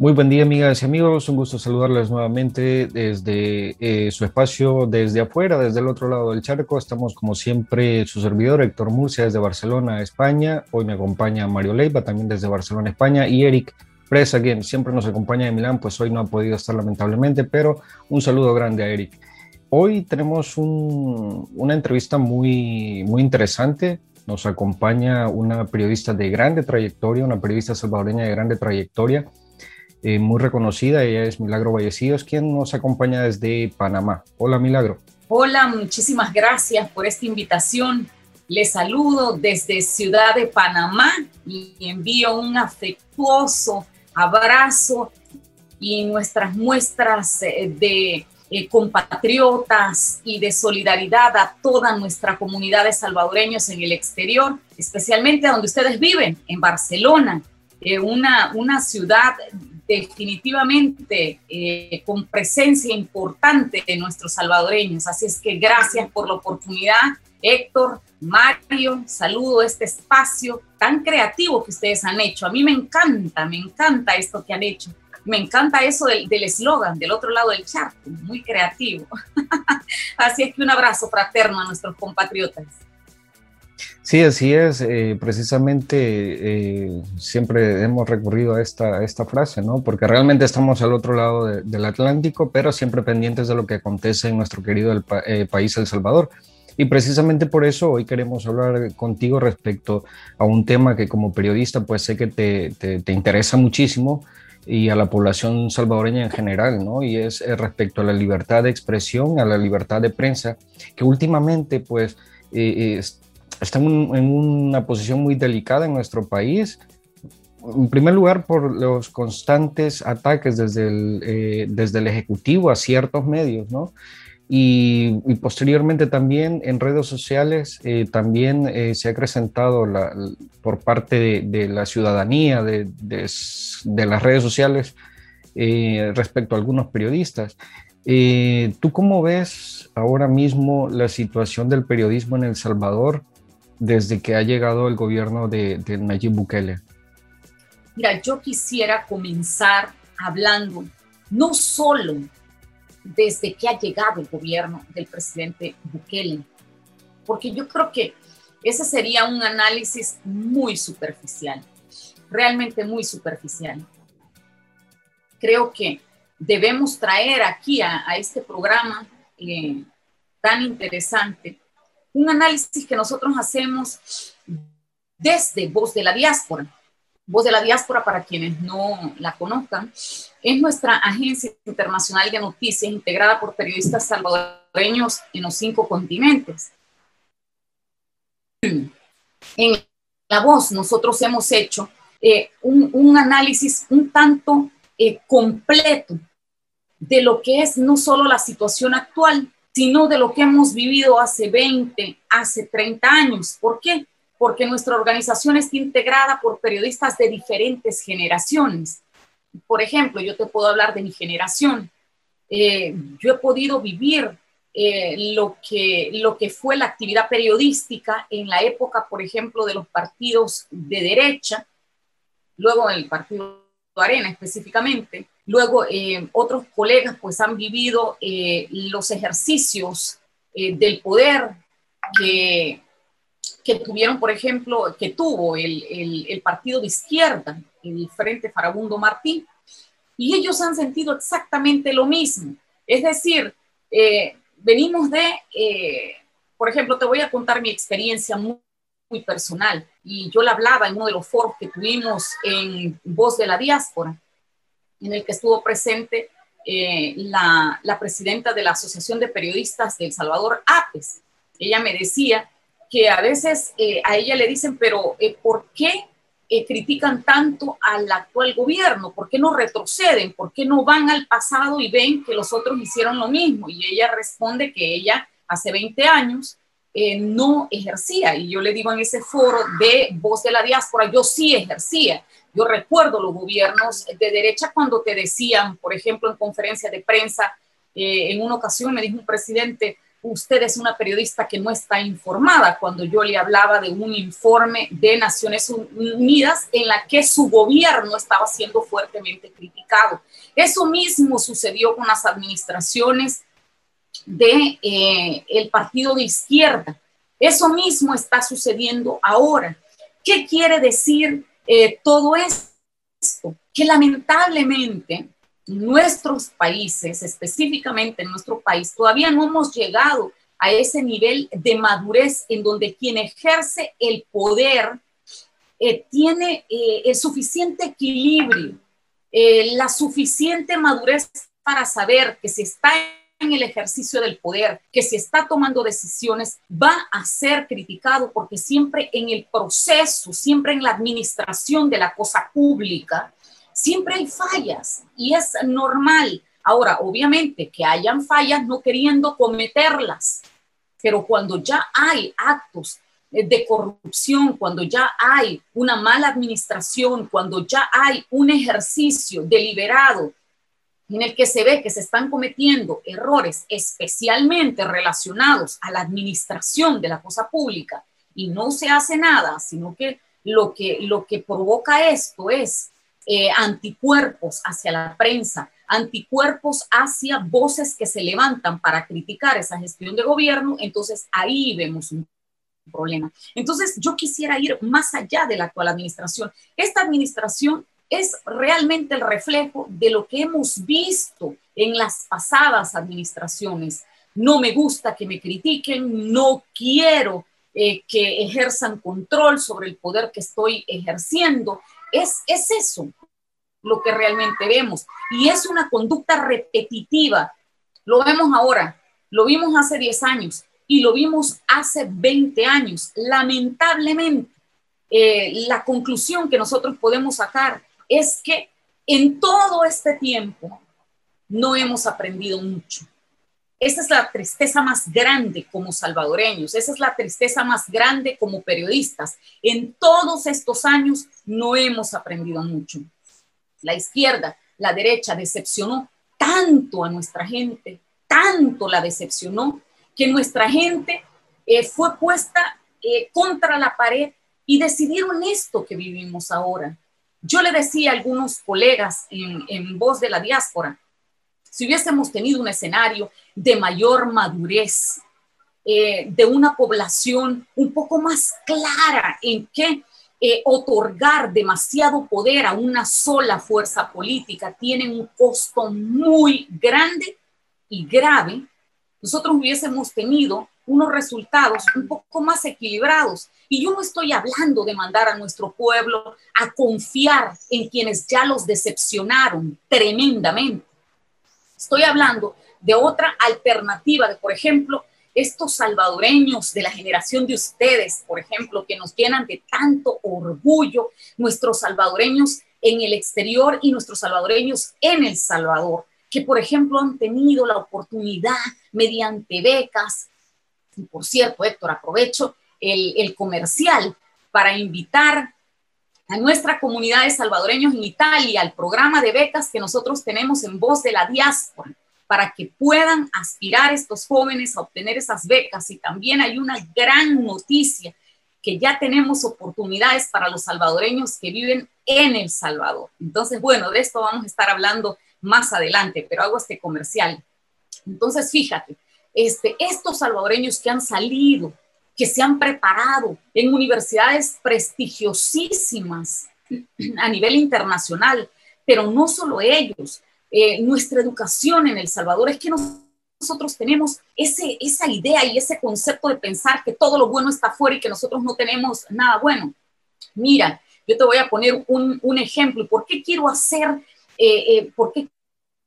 Muy buen día, amigas y amigos. Un gusto saludarles nuevamente desde eh, su espacio, desde afuera, desde el otro lado del charco. Estamos, como siempre, su servidor Héctor Murcia desde Barcelona, España. Hoy me acompaña Mario Leiva, también desde Barcelona, España. Y Eric Presa, quien siempre nos acompaña de Milán, pues hoy no ha podido estar lamentablemente, pero un saludo grande a Eric. Hoy tenemos una entrevista muy, muy interesante. Nos acompaña una periodista de grande trayectoria, una periodista salvadoreña de grande trayectoria eh, muy reconocida. Ella es Milagro Vallecidos, quien nos acompaña desde Panamá. Hola, Milagro. Hola, muchísimas gracias por esta invitación. Les saludo desde Ciudad de Panamá y envío un afectuoso abrazo y nuestras muestras eh, de eh, compatriotas y de solidaridad a toda nuestra comunidad de salvadoreños en el exterior, especialmente donde ustedes viven, en Barcelona, una, una ciudad definitivamente eh, con presencia importante de nuestros salvadoreños. Así es que gracias por la oportunidad, Héctor, Mario, saludo este espacio tan creativo que ustedes han hecho. A mí me encanta, me encanta esto que han hecho. Me encanta eso del eslogan del, otro lado del charco, muy creativo. Así es que un abrazo fraterno a nuestros compatriotas. Sí, así es. Eh, precisamente eh, siempre hemos recurrido a esta, esta frase, ¿no? Porque realmente estamos al otro lado del Atlántico, pero siempre pendientes de lo que acontece en nuestro querido eh, país, El Salvador. Y precisamente por eso hoy queremos hablar contigo respecto a un tema que como periodista pues sé que te, te, te interesa muchísimo y a la población salvadoreña en general, ¿no? Y es respecto a la libertad de expresión, a la libertad de prensa, que últimamente pues está en, una posición muy delicada en nuestro país. En primer lugar, por los constantes ataques desde el, eh, desde el Ejecutivo a ciertos medios, ¿no? Y, posteriormente también en redes sociales eh, también eh, se ha acrecentado la, por parte de, la ciudadanía de, de, las redes sociales respecto a algunos periodistas. ¿Tú cómo ves ahora mismo la situación del periodismo en El Salvador? Desde que ha llegado el gobierno de, Nayib Bukele? Mira, yo quisiera comenzar hablando no solo desde que ha llegado el gobierno del presidente Bukele, porque yo creo que ese sería un análisis muy superficial, realmente muy superficial. Creo que debemos traer aquí a, este programa eh, tan interesante un análisis que nosotros hacemos desde Voz de la Diáspora. Voz de la Diáspora, para quienes no la conozcan, es nuestra agencia internacional de noticias integrada por periodistas salvadoreños en los cinco continentes. En La Voz nosotros hemos hecho eh, un, análisis un tanto eh, completo de lo que es no solo la situación actual, sino de lo que hemos vivido hace 20, hace 30 años. ¿Por qué? Porque nuestra organización está integrada por periodistas de diferentes generaciones. Por ejemplo, yo te puedo hablar de mi generación. Eh, yo he podido vivir eh, lo, que, lo que fue la actividad periodística en la época, por ejemplo, de los partidos de derecha, luego el partido Arena específicamente, Luego, eh, otros colegas pues han vivido eh, los ejercicios eh, del poder que, que, tuvieron, por ejemplo, que tuvo el, el, partido de izquierda, el Frente Farabundo Martín, y ellos han sentido exactamente lo mismo. Es decir, venimos de, por ejemplo, te voy a contar mi experiencia muy, muy personal, y yo la hablaba en uno de los foros que tuvimos en Voz de la Diáspora en el que estuvo presente eh, la, presidenta de la Asociación de Periodistas de El Salvador, APES. Ella me decía que a veces eh, a ella le dicen, pero eh, ¿por qué critican tanto al actual gobierno? ¿Por qué no retroceden? ¿Por qué no van al pasado y ven que los otros hicieron lo mismo? Y ella responde que ella hace 20 años no ejercía. Y yo le digo en ese foro de Voz de la Diáspora, yo sí ejercía. Yo recuerdo los gobiernos de derecha cuando te decían, por ejemplo, en conferencia de prensa, eh, en una ocasión me dijo un presidente, usted es una periodista que no está informada cuando yo le hablaba de un informe de Naciones Unidas en la que su gobierno estaba siendo fuertemente criticado. Eso mismo sucedió con las administraciones de eh, partido de izquierda. Eso mismo está sucediendo ahora. ¿Qué quiere decir eh, todo esto? Que lamentablemente nuestros países, específicamente en nuestro país, todavía no hemos llegado a ese nivel de madurez en donde quien ejerce el poder eh, tiene eh, el suficiente equilibrio, la suficiente madurez para saber que si está en el ejercicio del poder, que si está tomando decisiones, va a ser criticado porque siempre en el proceso, siempre en la administración de la cosa pública, siempre hay fallas y es normal. Ahora, obviamente que hayan fallas no queriendo cometerlas, pero cuando ya hay actos de corrupción, cuando ya hay una mala administración, cuando ya hay un ejercicio deliberado en el que se ve que se están cometiendo errores especialmente relacionados a la administración de la cosa pública y no se hace nada, sino que lo que, lo que provoca esto es eh, anticuerpos hacia la prensa, anticuerpos hacia voces que se levantan para criticar esa gestión de gobierno, entonces ahí vemos un problema. Entonces yo quisiera ir más allá de la actual administración. Esta administración es realmente el reflejo de lo que hemos visto en las pasadas administraciones. No me gusta que me critiquen, no quiero eh, que ejerzan control sobre el poder que estoy ejerciendo. Es, es eso, lo que realmente vemos. Y es una conducta repetitiva. Lo vemos ahora, lo vimos hace 10 años y lo vimos hace 20 años. Lamentablemente, eh, la conclusión que nosotros podemos sacar es que en todo este tiempo no hemos aprendido mucho. Esa es la tristeza más grande como salvadoreños, esa es la tristeza más grande como periodistas. En todos estos años no hemos aprendido mucho la izquierda, la derecha decepcionó tanto a nuestra gente, tanto la decepcionó, que nuestra gente eh, fue puesta eh, contra la pared y decidieron esto que vivimos ahora. Yo le decía a algunos colegas en, voz de la diáspora, si hubiésemos tenido un escenario de mayor madurez, eh, de una población un poco más clara en qué eh, otorgar demasiado poder a una sola fuerza política tiene un costo muy grande y grave, nosotros hubiésemos tenido unos resultados un poco más equilibrados. Y yo no estoy hablando de mandar a nuestro pueblo a confiar en quienes ya los decepcionaron tremendamente. Estoy hablando de otra alternativa, de por ejemplo, estos salvadoreños de la generación de ustedes, por ejemplo, que nos llenan de tanto orgullo, nuestros salvadoreños en el exterior y nuestros salvadoreños en El Salvador, que por ejemplo han tenido la oportunidad mediante becas, y por cierto, Héctor, aprovecho el, el comercial para invitar a nuestra comunidad de salvadoreños en Italia, al programa de becas que nosotros tenemos en voz de la diáspora para que puedan aspirar estos jóvenes a obtener esas becas. Y también hay una gran noticia, que ya tenemos oportunidades para los salvadoreños que viven en El Salvador. Entonces, bueno, de esto vamos a estar hablando más adelante, pero hago este comercial. Entonces, fíjate, este, estos salvadoreños que han salido, que se han preparado en universidades prestigiosísimas a nivel internacional, pero no solo ellos, eh, nuestra educación en El Salvador, es que nosotros tenemos esa idea y ese concepto de pensar que todo lo bueno está afuera y que nosotros no tenemos nada bueno. Mira, yo te voy a poner un, un ejemplo. ¿Por qué quiero hacer, eh, eh, por qué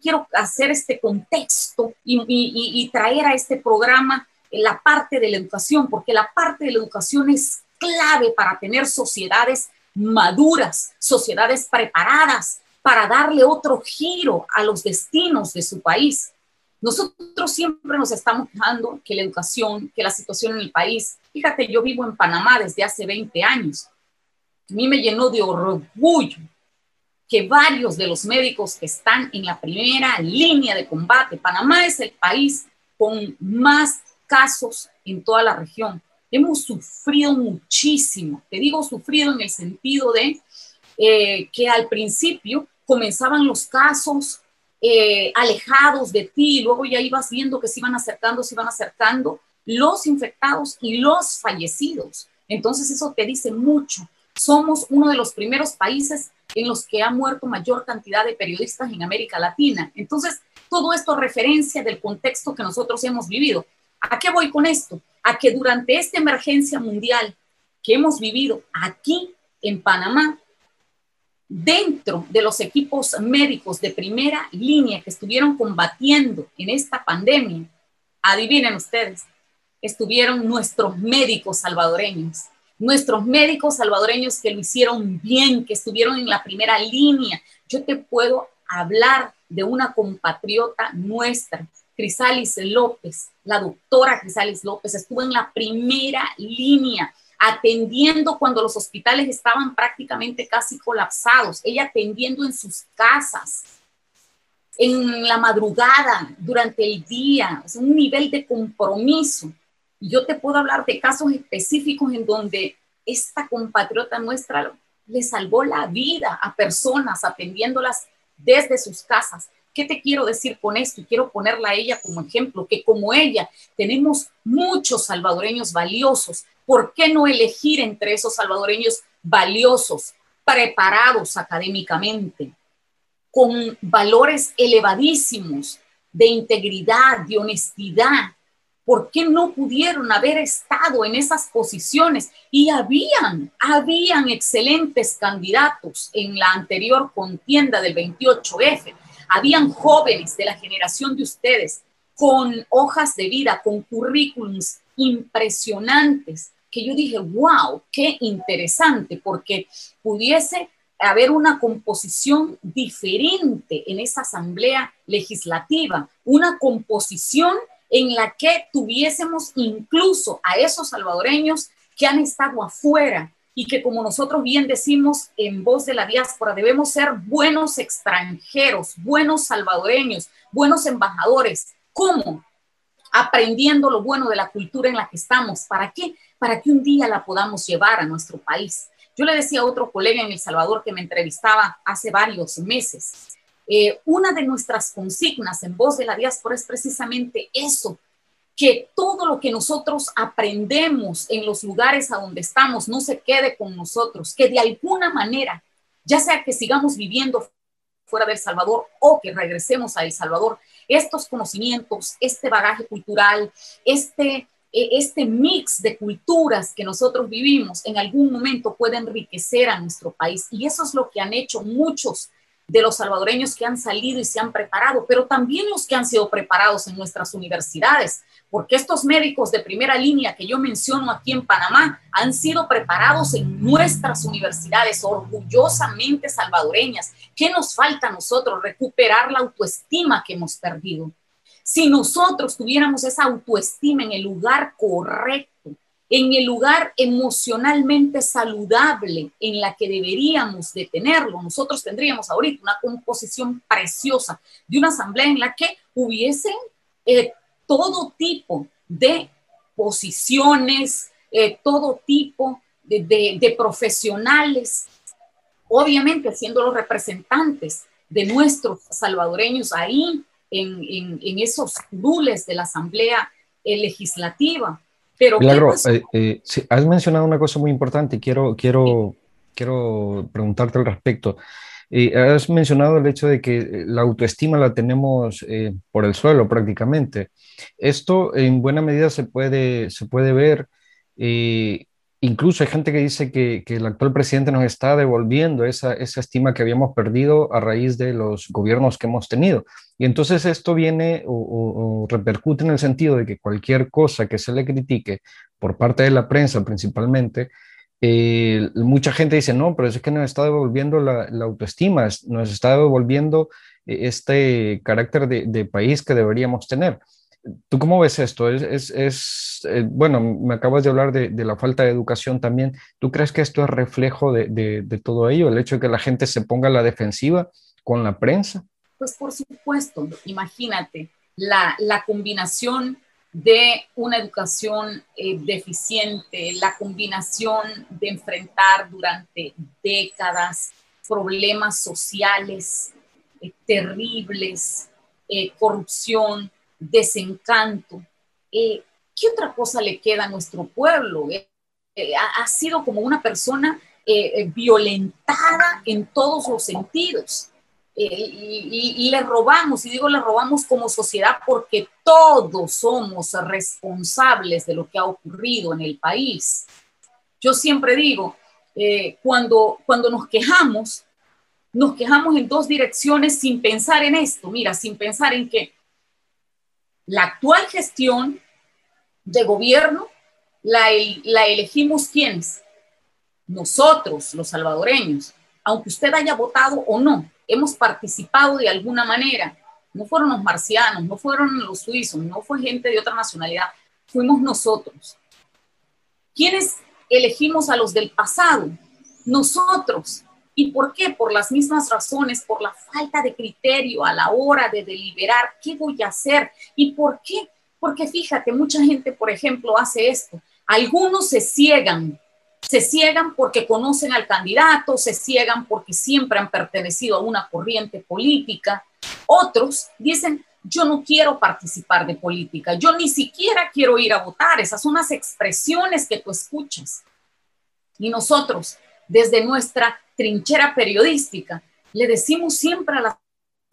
quiero hacer este contexto y, traer a este programa la parte de la educación? Porque la parte de la educación es clave para tener sociedades maduras, sociedades preparadas, para darle otro giro a los destinos de su país. Nosotros siempre nos estamos fijando que la educación, que la situación en el país, fíjate, yo vivo en Panamá desde hace 20 años. A mí me llenó de orgullo que varios de los médicos que están en la primera línea de combate, Panamá es el país con más casos en toda la región. Hemos sufrido muchísimo, te digo sufrido en el sentido de eh, que al principio comenzaban los casos eh, alejados de ti, y luego ya ibas viendo que se iban acercando, se iban acercando los infectados y los fallecidos. Entonces eso te dice mucho. Somos uno de los primeros países en los que ha muerto mayor cantidad de periodistas en América Latina. Entonces, todo esto referencia del contexto que nosotros hemos vivido. ¿A qué voy con esto? A que durante esta emergencia mundial que hemos vivido aquí en Panamá, dentro de los equipos médicos de primera línea que estuvieron combatiendo en esta pandemia, adivinen ustedes, estuvieron nuestros médicos salvadoreños, nuestros médicos salvadoreños que lo hicieron bien, que estuvieron en la primera línea. Yo te puedo hablar de una compatriota nuestra, Crisalis López, la doctora Crisalis López, estuvo en la primera línea atendiendo cuando los hospitales estaban prácticamente casi colapsados, ella atendiendo en sus casas, en la madrugada, durante el día, es un nivel de compromiso. Yo te puedo hablar de casos específicos en donde esta compatriota nuestra le salvó la vida a personas atendiéndolas desde sus casas. ¿Qué te quiero decir con esto? Y quiero ponerla a ella como ejemplo, que como ella tenemos muchos salvadoreños valiosos ¿por qué no elegir entre esos salvadoreños valiosos, preparados académicamente, con valores elevadísimos de integridad, de honestidad? ¿Por qué no pudieron haber estado en esas posiciones? Y habían, habían excelentes candidatos en la anterior contienda del 28F. Habían jóvenes de la generación de ustedes con hojas de vida, con currículums impresionantes, que yo dije, wow, qué interesante, porque pudiese haber una composición diferente en esa asamblea legislativa, una composición en la que tuviésemos incluso a esos salvadoreños que han estado afuera y que como nosotros bien decimos en voz de la diáspora, debemos ser buenos extranjeros, buenos salvadoreños, buenos embajadores. ¿Cómo? Aprendiendo lo bueno de la cultura en la que estamos. ¿Para qué? para que un día la podamos llevar a nuestro país. Yo le decía a otro colega en El Salvador que me entrevistaba hace varios meses, eh, una de nuestras consignas en voz de la diáspora es precisamente eso, que todo lo que nosotros aprendemos en los lugares a donde estamos no se quede con nosotros, que de alguna manera, ya sea que sigamos viviendo fuera de El Salvador o que regresemos a El Salvador, estos conocimientos, este bagaje cultural, este e, este mix de culturas que nosotros vivimos en algún momento puede enriquecer a nuestro país. Y eso es lo que han hecho muchos de los salvadoreños que han salido y se han preparado, pero también los que han sido preparados en nuestras universidades, porque estos médicos de primera línea que yo menciono aquí en Panamá han sido preparados en nuestras universidades, orgullosamente salvadoreñas. ¿Qué nos falta a nosotros? Recuperar la autoestima que hemos perdido si nosotros tuviéramos esa autoestima en el lugar correcto, en el lugar emocionalmente saludable en la que deberíamos de tenerlo, nosotros tendríamos ahorita una composición preciosa de una asamblea en la que hubiesen eh, todo tipo de posiciones, eh, todo tipo de profesionales, obviamente siendo los representantes de nuestros salvadoreños ahí en, esos rules de la Asamblea eh, Legislativa. Pero claro, eh, eh, has mencionado una cosa muy importante y quiero, quiero, quiero preguntarte al respecto. has mencionado el hecho de que la autoestima la tenemos por el suelo prácticamente. Esto en buena medida se puede, se puede ver Incluso hay gente que dice que, el actual presidente nos está devolviendo esa, estima que habíamos perdido a raíz de los gobiernos que hemos tenido. Y entonces esto viene o, repercute en el sentido de que cualquier cosa que se le critique por parte de la prensa principalmente, eh, mucha gente dice, no, pero es que nos está devolviendo la, autoestima, nos está devolviendo eh, este carácter de país que deberíamos tener. ¿Tú cómo ves esto? Es, eh, bueno, me acabas de hablar de, la falta de educación también. ¿Tú crees que esto es reflejo de, todo ello, el hecho de que la gente se ponga a la defensiva con la prensa? Pues por supuesto, imagínate, la, combinación de una educación eh, deficiente, la combinación de enfrentar durante décadas problemas sociales eh, terribles, corrupción, desencanto. ¿Qué otra cosa le queda a nuestro pueblo? ha, sido como una persona violentada en todos los sentidos. y, le robamos, y digo le robamos como sociedad porque todos somos responsables de lo que ha ocurrido en el país. Yo siempre digo, eh, cuando, cuando nos quejamos, nos quejamos en dos direcciones sin pensar en esto, mira, sin pensar en que la actual gestión de gobierno la, elegimos quienes, nosotros, los salvadoreños, aunque usted haya votado o no, hemos participado de alguna manera. No fueron los marcianos, no fueron los suizos, no fue gente de otra nacionalidad, fuimos nosotros. ¿Quiénes elegimos a los del pasado? Nosotros. ¿Y por qué? Por las mismas razones, por la falta de criterio a la hora de deliberar qué voy a hacer. ¿Y por qué? Porque fíjate, mucha gente, por ejemplo, hace esto. Algunos se ciegan se ciegan porque conocen al candidato, se ciegan porque siempre han pertenecido a una corriente política. Otros dicen, yo no quiero participar de política, yo ni siquiera quiero ir a votar. Esas son las expresiones que tú escuchas. Y nosotros, desde nuestra trinchera periodística, le decimos siempre a las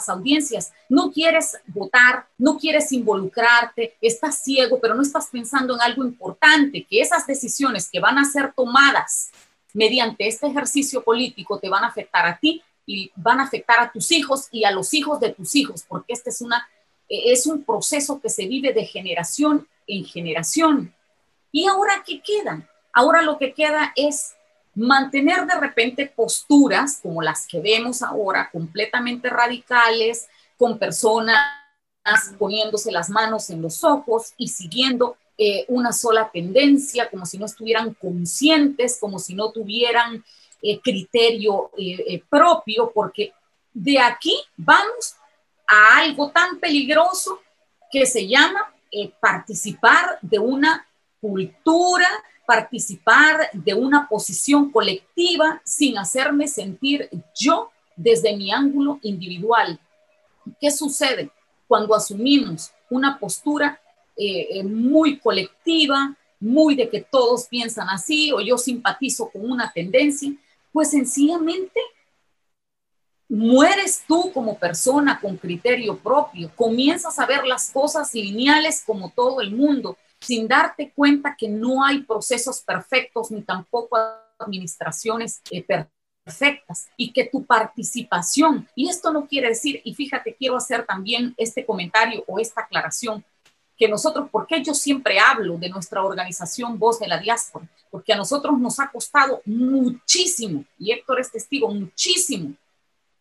audiencias, no quieres votar, no quieres involucrarte, estás ciego, pero no estás pensando en algo importante, que esas decisiones que van a ser tomadas mediante este ejercicio político te van a afectar a ti y van a afectar a tus hijos y a los hijos de tus hijos, porque este es, una, es un proceso que se vive de generación en generación. ¿Y ahora qué queda? Ahora lo que queda es mantener de repente posturas como las que vemos ahora, completamente radicales, con personas poniéndose las manos en los ojos y siguiendo eh, una sola tendencia, como si no estuvieran conscientes, como si no tuvieran eh, criterio eh, propio, porque de aquí vamos a algo tan peligroso que se llama participar de una cultura participar de una posición colectiva sin hacerme sentir yo desde mi ángulo individual. ¿Qué sucede cuando asumimos una postura eh, eh, muy colectiva, muy de que todos piensan así o yo simpatizo con una tendencia? Pues sencillamente mueres tú como persona con criterio propio, comienzas a ver las cosas lineales como todo el mundo sin darte cuenta que no hay procesos perfectos ni tampoco administraciones eh, perfectas y que tu participación, y esto no quiere decir, y fíjate, quiero hacer también este comentario o esta aclaración, que nosotros, porque yo siempre hablo de nuestra organización Voz de la Diáspora, porque a nosotros nos ha costado muchísimo, y Héctor es testigo, muchísimo,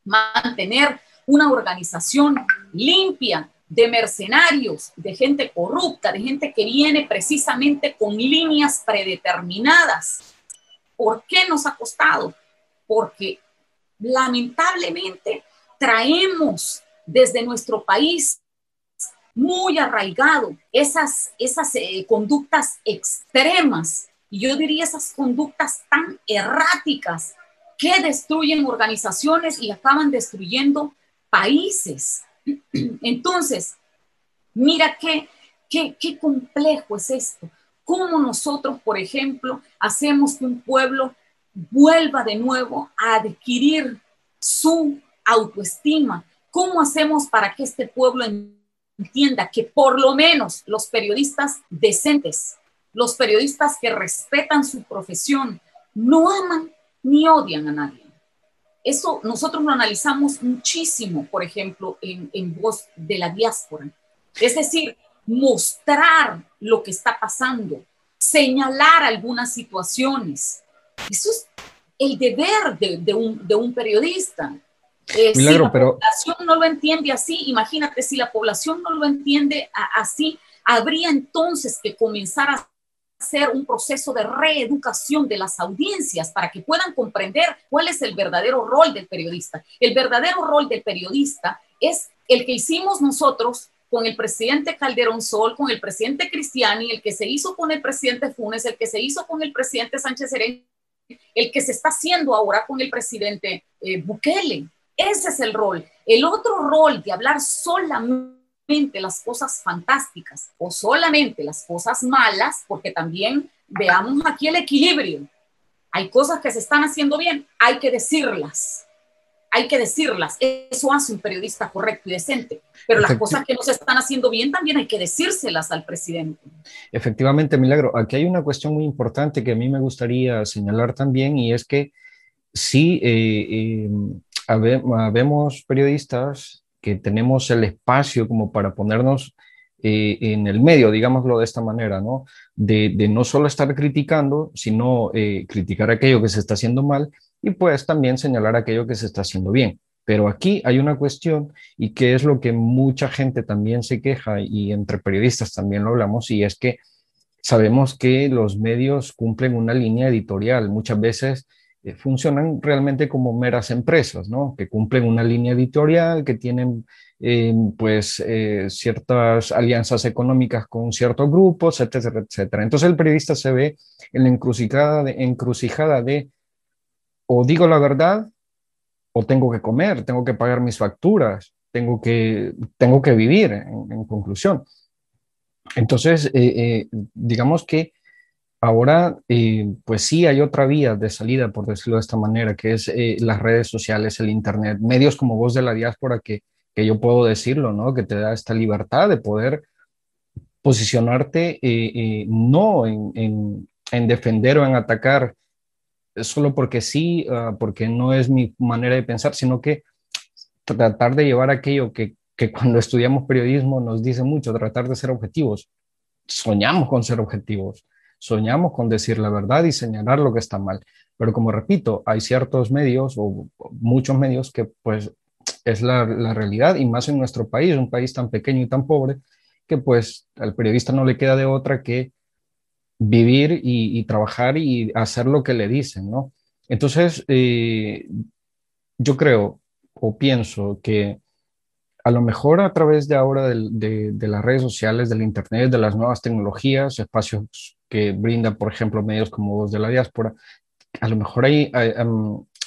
mantener una organización limpia, de mercenarios, de gente corrupta, de gente que viene precisamente con líneas predeterminadas. ¿Por qué nos ha costado? Porque lamentablemente traemos desde nuestro país muy arraigado esas, esas eh, conductas extremas, y yo diría esas conductas tan erráticas que destruyen organizaciones y acaban destruyendo países. Entonces, mira qué, qué, complejo es esto. ¿Cómo nosotros, por ejemplo, hacemos que un pueblo vuelva de nuevo a adquirir su autoestima? ¿Cómo hacemos para que este pueblo entienda que por lo menos los periodistas decentes, los periodistas que respetan su profesión, no aman ni odian a nadie? Eso nosotros lo analizamos muchísimo, por ejemplo, en, en Voz de la Diáspora. Es decir, mostrar lo que está pasando, señalar algunas situaciones. Eso es el deber de, un, de un, periodista. Eh, si la población no lo entiende así, imagínate, si la población no lo entiende así, habría entonces que comenzar a hacer un proceso de reeducación de las audiencias para que puedan comprender cuál es el verdadero rol del periodista. El verdadero rol del periodista es el que hicimos nosotros con el presidente Calderón Sol, con el presidente Cristiani, el que se hizo con el presidente Funes, el que se hizo con el presidente Sánchez Serén, el que se está haciendo ahora con el presidente eh, Bukele. Ese es el rol. El otro rol de hablar solamente las cosas fantásticas o solamente las cosas malas, porque también veamos aquí el equilibrio. Hay cosas que se están haciendo bien, hay que decirlas hay que decirlas. Eso hace un periodista correcto y decente. Pero las cosas que no se están haciendo bien también hay que decírselas al presidente. Efectivamente, Milagro. Aquí hay una cuestión muy importante que a mí me gustaría señalar también y es que sí, eh, eh, habemos periodistas que tenemos el espacio como para ponernos eh, en el medio, digámoslo de esta manera, ¿no? De, de no solo estar criticando, sino criticar aquello que se está haciendo mal y pues también señalar aquello que se está haciendo bien. Pero aquí hay una cuestión y que es lo que mucha gente también se queja y entre periodistas también lo hablamos y es que sabemos que los medios cumplen una línea editorial. Muchas veces eh, funcionan realmente como meras empresas, ¿no? Que cumplen una línea editorial, que tienen eh, pues eh, ciertas alianzas económicas con ciertos grupos, etcétera, etcétera. Entonces el periodista se ve en la encrucijada de, encrucijada de o digo la verdad o tengo que comer, tengo que pagar mis facturas, tengo que, tengo que vivir, en, conclusión. Entonces, eh, eh, digamos que ahora, eh, pues sí hay otra vía de salida, por decirlo de esta manera, que es las redes sociales, el Internet, medios como Voz de la Diáspora, que, que yo puedo decirlo, ¿no? Que te da esta libertad de poder posicionarte no en, en, en defender o en atacar solo porque sí, ah, porque no es mi manera de pensar, sino que tratar de llevar aquello que, que cuando estudiamos periodismo nos dice mucho, tratar de ser objetivos. Soñamos con ser objetivos, soñamos con decir la verdad y señalar lo que está mal. Pero como repito, hay ciertos medios o muchos medios que pues es la, realidad y más en nuestro país, un país tan pequeño y tan pobre, que pues al periodista no le queda de otra que vivir y, trabajar y hacer lo que le dicen, ¿no? Entonces, eh, yo creo o pienso que a lo mejor a través de ahora de, las redes sociales, del Internet, de las nuevas tecnologías, espacios que brindan, por ejemplo, medios como Voz de la Diáspora, a lo mejor hay,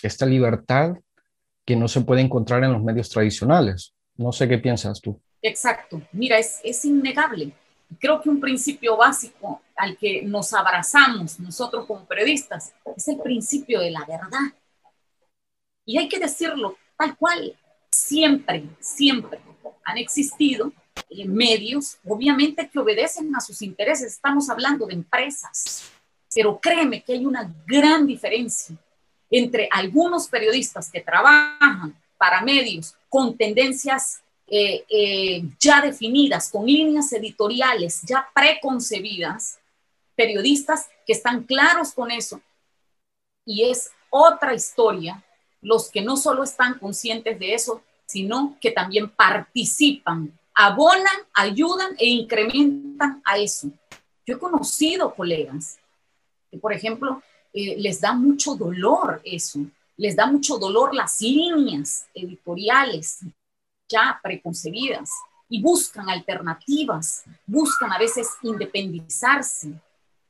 esta libertad que no se puede encontrar en los medios tradicionales. No sé qué piensas tú. Exacto. Mira, es, es innegable creo que un principio básico al que nos abrazamos nosotros como periodistas es el principio de la verdad. Y hay que decirlo tal cual. Siempre, siempre han existido medios, obviamente que obedecen a sus intereses. Estamos hablando de empresas. Pero créeme que hay una gran diferencia entre algunos periodistas que trabajan para medios con tendencias eh, eh, ya definidas, con líneas editoriales ya preconcebidas, periodistas que están claros con eso. Y es otra historia los que no solo están conscientes de eso, sino que también participan, abonan, ayudan e incrementan a eso. Yo he conocido colegas que, por ejemplo, eh, les da mucho dolor eso, les da mucho dolor las líneas editoriales ya preconcebidas y buscan alternativas, buscan a veces independizarse,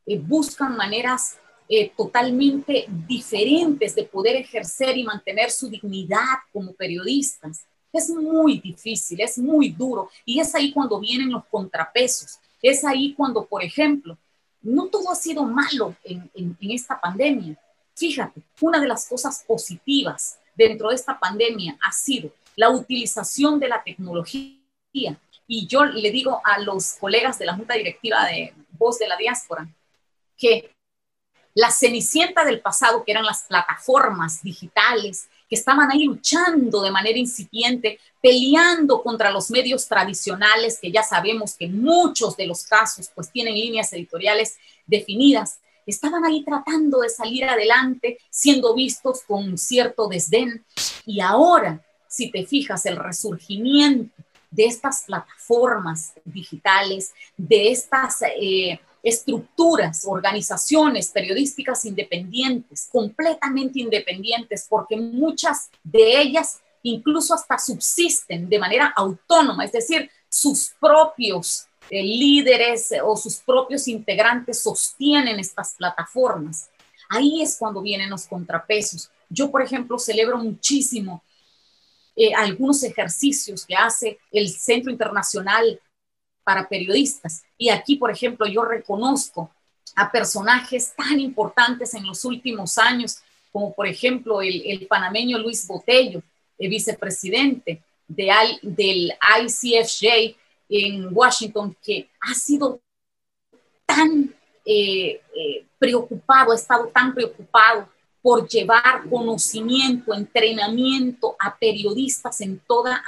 eh, buscan maneras eh, totalmente diferentes de poder ejercer y mantener su dignidad como periodistas. Es muy difícil, es muy duro y es ahí cuando vienen los contrapesos, es ahí cuando, por ejemplo, no todo ha sido malo en, esta pandemia. Fíjate, una de las cosas positivas dentro de esta pandemia ha sido la utilización de la tecnología. Y yo le digo a los colegas de la Junta Directiva de Voz de la Diáspora que la cenicienta del pasado, que eran las plataformas digitales, que estaban ahí luchando de manera incipiente, peleando contra los medios tradicionales, que ya sabemos que muchos de los casos pues tienen líneas editoriales definidas, estaban ahí tratando de salir adelante, siendo vistos con cierto desdén. Y ahora si te fijas, el resurgimiento de estas plataformas digitales, de estas eh, estructuras, organizaciones periodísticas independientes, completamente independientes, porque muchas de ellas incluso hasta subsisten de manera autónoma, es decir, sus propios eh, líderes o sus propios integrantes sostienen estas plataformas. Ahí es cuando vienen los contrapesos. Yo, por ejemplo, celebro muchísimo eh, algunos ejercicios que hace el Centro Internacional para Periodistas. Y aquí, por ejemplo, yo reconozco a personajes tan importantes en los últimos años, como por ejemplo el, panameño Luis Botello, el vicepresidente de, del ICFJ en Washington, que ha sido tan eh, eh, preocupado, ha estado tan preocupado por llevar conocimiento, entrenamiento a periodistas en toda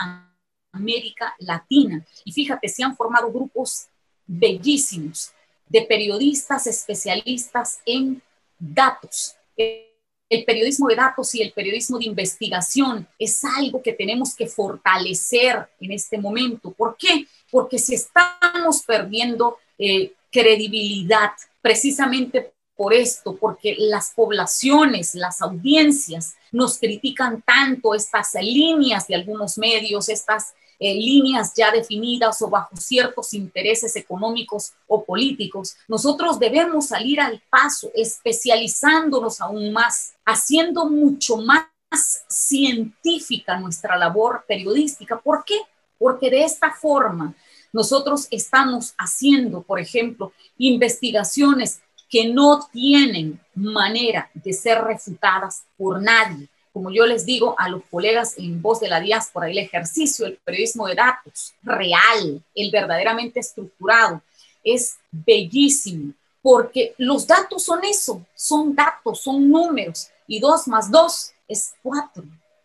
América Latina. Y fíjate, se han formado grupos bellísimos de periodistas especialistas en datos. El periodismo de datos y el periodismo de investigación es algo que tenemos que fortalecer en este momento. ¿Por qué? Porque si estamos perdiendo eh, credibilidad precisamente por esto, porque las poblaciones, las audiencias nos critican tanto estas líneas de algunos medios, estas eh, líneas ya definidas o bajo ciertos intereses económicos o políticos, nosotros debemos salir al paso, especializándonos aún más, haciendo mucho más científica nuestra labor periodística. ¿Por qué? Porque de esta forma nosotros estamos haciendo, por ejemplo, investigaciones que no tienen manera de ser refutadas por nadie como yo les digo a los colegas en voz de la diáspora, el ejercicio del periodismo de datos real, el verdaderamente estructurado, es bellísimo, porque los datos son eso, son datos, son números, y dos más dos es cuatro.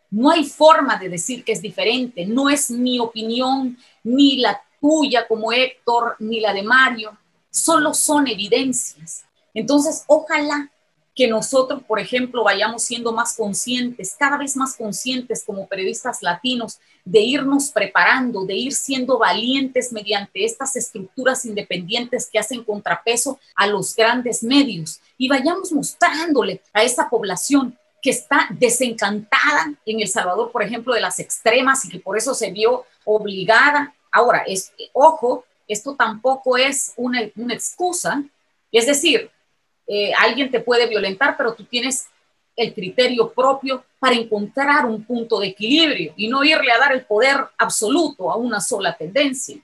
No hay forma de decir que es diferente, no es mi opinión, ni la tuya como Héctor, ni la de Mario, solo son evidencias. Entonces, ojalá que nosotros, por ejemplo, vayamos siendo más conscientes, cada vez más conscientes como periodistas latinos, de irnos preparando, de ir siendo valientes mediante estas estructuras independientes que hacen contrapeso a los grandes medios y vayamos mostrándole a esa población que está desencantada en El Salvador, por ejemplo, de las extremas y que por eso se vio obligada. Ahora, es, ojo, esto tampoco es una, una excusa, es decir, eh, alguien te puede violentar, pero tú tienes el criterio propio para encontrar un punto de equilibrio y no irle a dar el poder absoluto a una sola tendencia.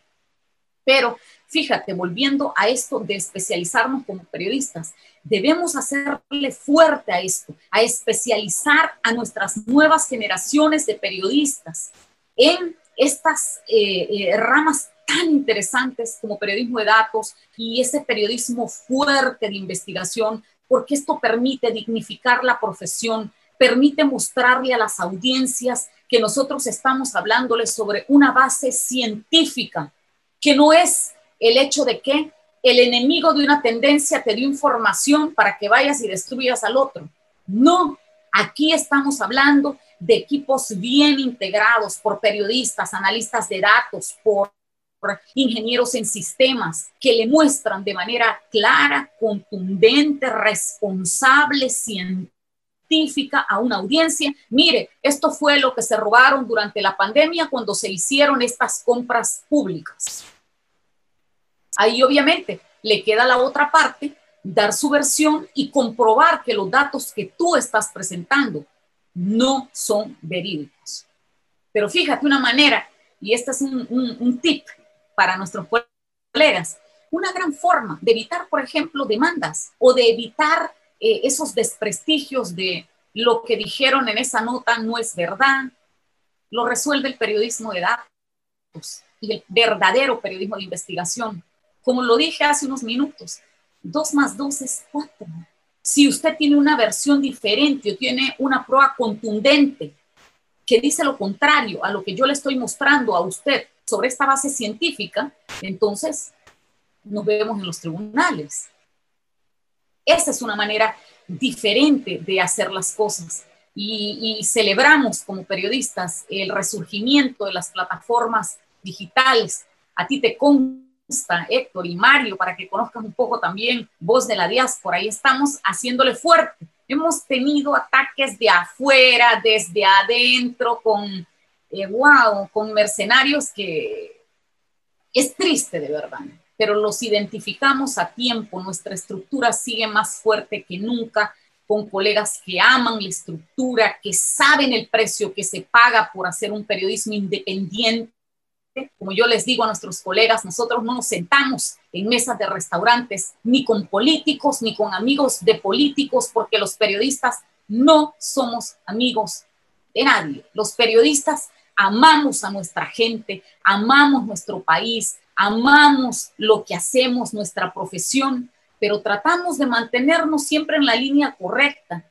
Pero fíjate, volviendo a esto de especializarnos como periodistas, debemos hacerle fuerte a esto, a especializar a nuestras nuevas generaciones de periodistas en estas eh, eh, ramas tan interesantes como periodismo de datos y ese periodismo fuerte de investigación, porque esto permite dignificar la profesión, permite mostrarle a las audiencias que nosotros estamos hablándoles sobre una base científica, que no es el hecho de que el enemigo de una tendencia te dio información para que vayas y destruyas al otro. No, aquí estamos hablando de equipos bien integrados por periodistas, analistas de datos, por ingenieros en sistemas que le muestran de manera clara, contundente, responsable, científica a una audiencia, mire, esto fue lo que se robaron durante la pandemia cuando se hicieron estas compras públicas. Ahí obviamente le queda la otra parte, dar su versión y comprobar que los datos que tú estás presentando no son verídicos. Pero fíjate una manera, y este es un, un tip para nuestros colegas, una gran forma de evitar, por ejemplo, demandas o de evitar eh, esos desprestigios de lo que dijeron en esa nota no es verdad, lo resuelve el periodismo de datos y el verdadero periodismo de investigación. Como lo dije hace unos minutos, dos más dos es cuatro. Si usted tiene una versión diferente o tiene una prueba contundente que dice lo contrario a lo que yo le estoy mostrando a usted sobre esta base científica, entonces nos vemos en los tribunales. Esa es una manera diferente de hacer las cosas y, celebramos como periodistas el resurgimiento de las plataformas digitales. A ti te consta, Héctor y Mario, para que conozcas un poco también voz de la diáspora. Ahí estamos haciéndole fuerte. Hemos tenido ataques de afuera, desde adentro, con wow, eh, con mercenarios que Es triste de verdad, pero los identificamos a tiempo, nuestra estructura sigue más fuerte que nunca, con colegas que aman la estructura, que saben el precio que se paga por hacer un periodismo independiente. Como yo les digo a nuestros colegas, nosotros no nos sentamos en mesas de restaurantes ni con políticos ni con amigos de políticos, porque los periodistas no somos amigos de nadie. Los periodistas amamos a nuestra gente, amamos nuestro país, amamos lo que hacemos, nuestra profesión, pero tratamos de mantenernos siempre en la línea correcta.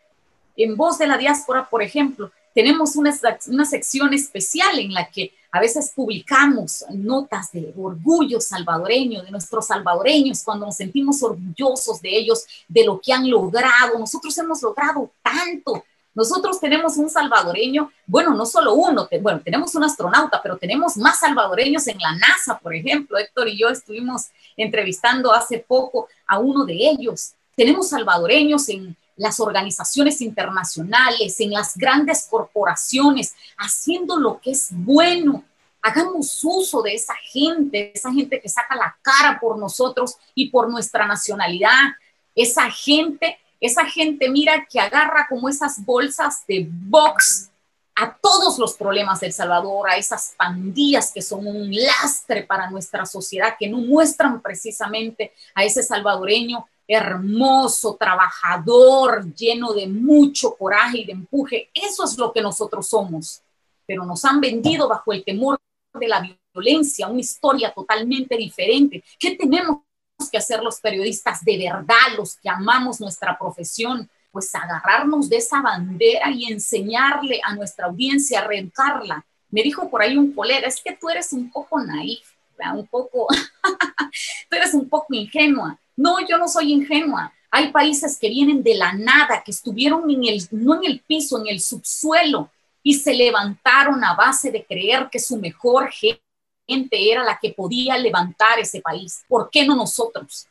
En Voz de la Diáspora, por ejemplo, tenemos una, una sección especial en la que a veces publicamos notas de orgullo salvadoreño, de nuestros salvadoreños, cuando nos sentimos orgullosos de ellos, de lo que han logrado. Nosotros hemos logrado tanto, nosotros tenemos un salvadoreño, bueno, no solo uno, bueno, tenemos un astronauta, pero tenemos más salvadoreños en la NASA, por ejemplo. Héctor y yo estuvimos entrevistando hace poco a uno de ellos. Tenemos salvadoreños en las organizaciones internacionales, en las grandes corporaciones, haciendo lo que es bueno. Hagamos uso de esa gente, esa gente que saca la cara por nosotros y por nuestra nacionalidad, esa gente esa gente, mira, que agarra como esas bolsas de box a todos los problemas del Salvador, a esas pandillas que son un lastre para nuestra sociedad, que no muestran precisamente a ese salvadoreño hermoso, trabajador, lleno de mucho coraje y de empuje. Eso es lo que nosotros somos. Pero nos han vendido bajo el temor de la violencia, una historia totalmente diferente. ¿Qué tenemos que hacer los periodistas de verdad, los que amamos nuestra profesión, pues agarrarnos de esa bandera y enseñarle a nuestra audiencia a arrancarla. Me dijo por ahí un colega, es que tú eres un poco naif, un poco, tú eres un poco ingenua. No, yo no soy ingenua. Hay países que vienen de la nada, que estuvieron en el, no en el piso, en el subsuelo, y se levantaron a base de creer que su mejor gente era la que podía levantar ese país. ¿Por qué no nosotros?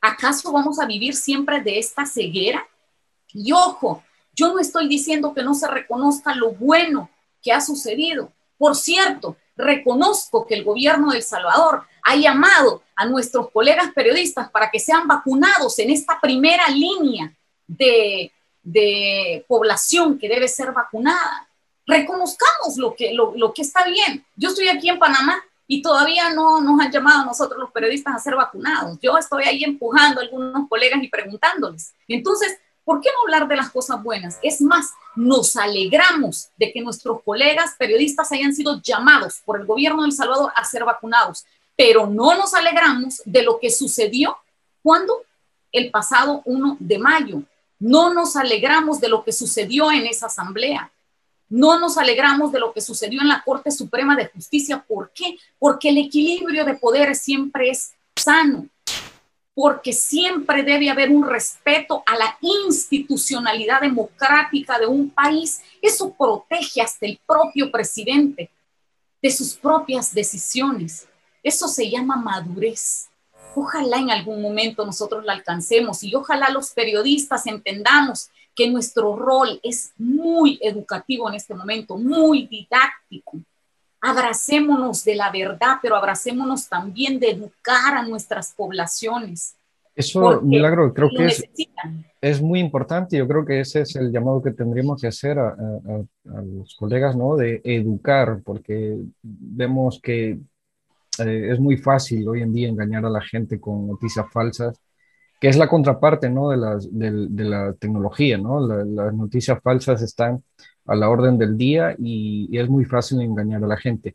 ¿Acaso vamos a vivir siempre de esta ceguera? Y ojo, yo no estoy diciendo que no se reconozca lo bueno que ha sucedido. Por cierto, reconozco que el gobierno de El Salvador ha llamado a nuestros colegas periodistas para que sean vacunados en esta primera línea de, de población que debe ser vacunada. Reconozcamos lo que, lo, lo que está bien. Yo estoy aquí en Panamá y todavía no nos han llamado a nosotros los periodistas a ser vacunados. Yo estoy ahí empujando a algunos colegas y preguntándoles. Entonces, ¿por qué no hablar de las cosas buenas? Es más, nos alegramos de que nuestros colegas periodistas hayan sido llamados por el gobierno de El Salvador a ser vacunados, pero no nos alegramos de lo que sucedió cuando el pasado 1 de mayo. No nos alegramos de lo que sucedió en esa asamblea. No nos alegramos de lo que sucedió en la Corte Suprema de Justicia. ¿Por qué? Porque el equilibrio de poderes siempre es sano, porque siempre debe haber un respeto a la institucionalidad democrática de un país. Eso protege hasta el propio presidente de sus propias decisiones. Eso se llama madurez. Ojalá en algún momento nosotros la alcancemos y ojalá los periodistas entendamos que nuestro rol es muy educativo en este momento, muy didáctico. Abracémonos de la verdad, pero abracémonos también de educar a nuestras poblaciones. Eso, Milagro, creo que es, es, muy importante. Yo creo que ese es el llamado que tendríamos que hacer a, los colegas, ¿no? De educar, porque vemos que eh, es muy fácil hoy en día engañar a la gente con noticias falsas que es la contraparte ¿no? de, las, de, la tecnología. ¿no? las noticias falsas están a la orden del día y, y es muy fácil engañar a la gente.